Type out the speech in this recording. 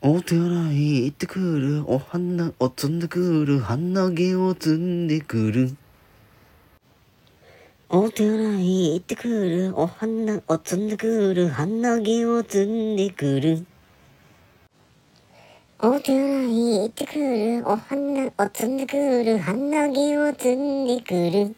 お手洗い行ってくる。お花を摘んでくる。花毛を摘んでくる。お手洗い行ってくる。お花を摘んでくる。花毛を摘んでくる。お手洗い行ってくる。お花を摘んでくる。花毛を摘んでくる。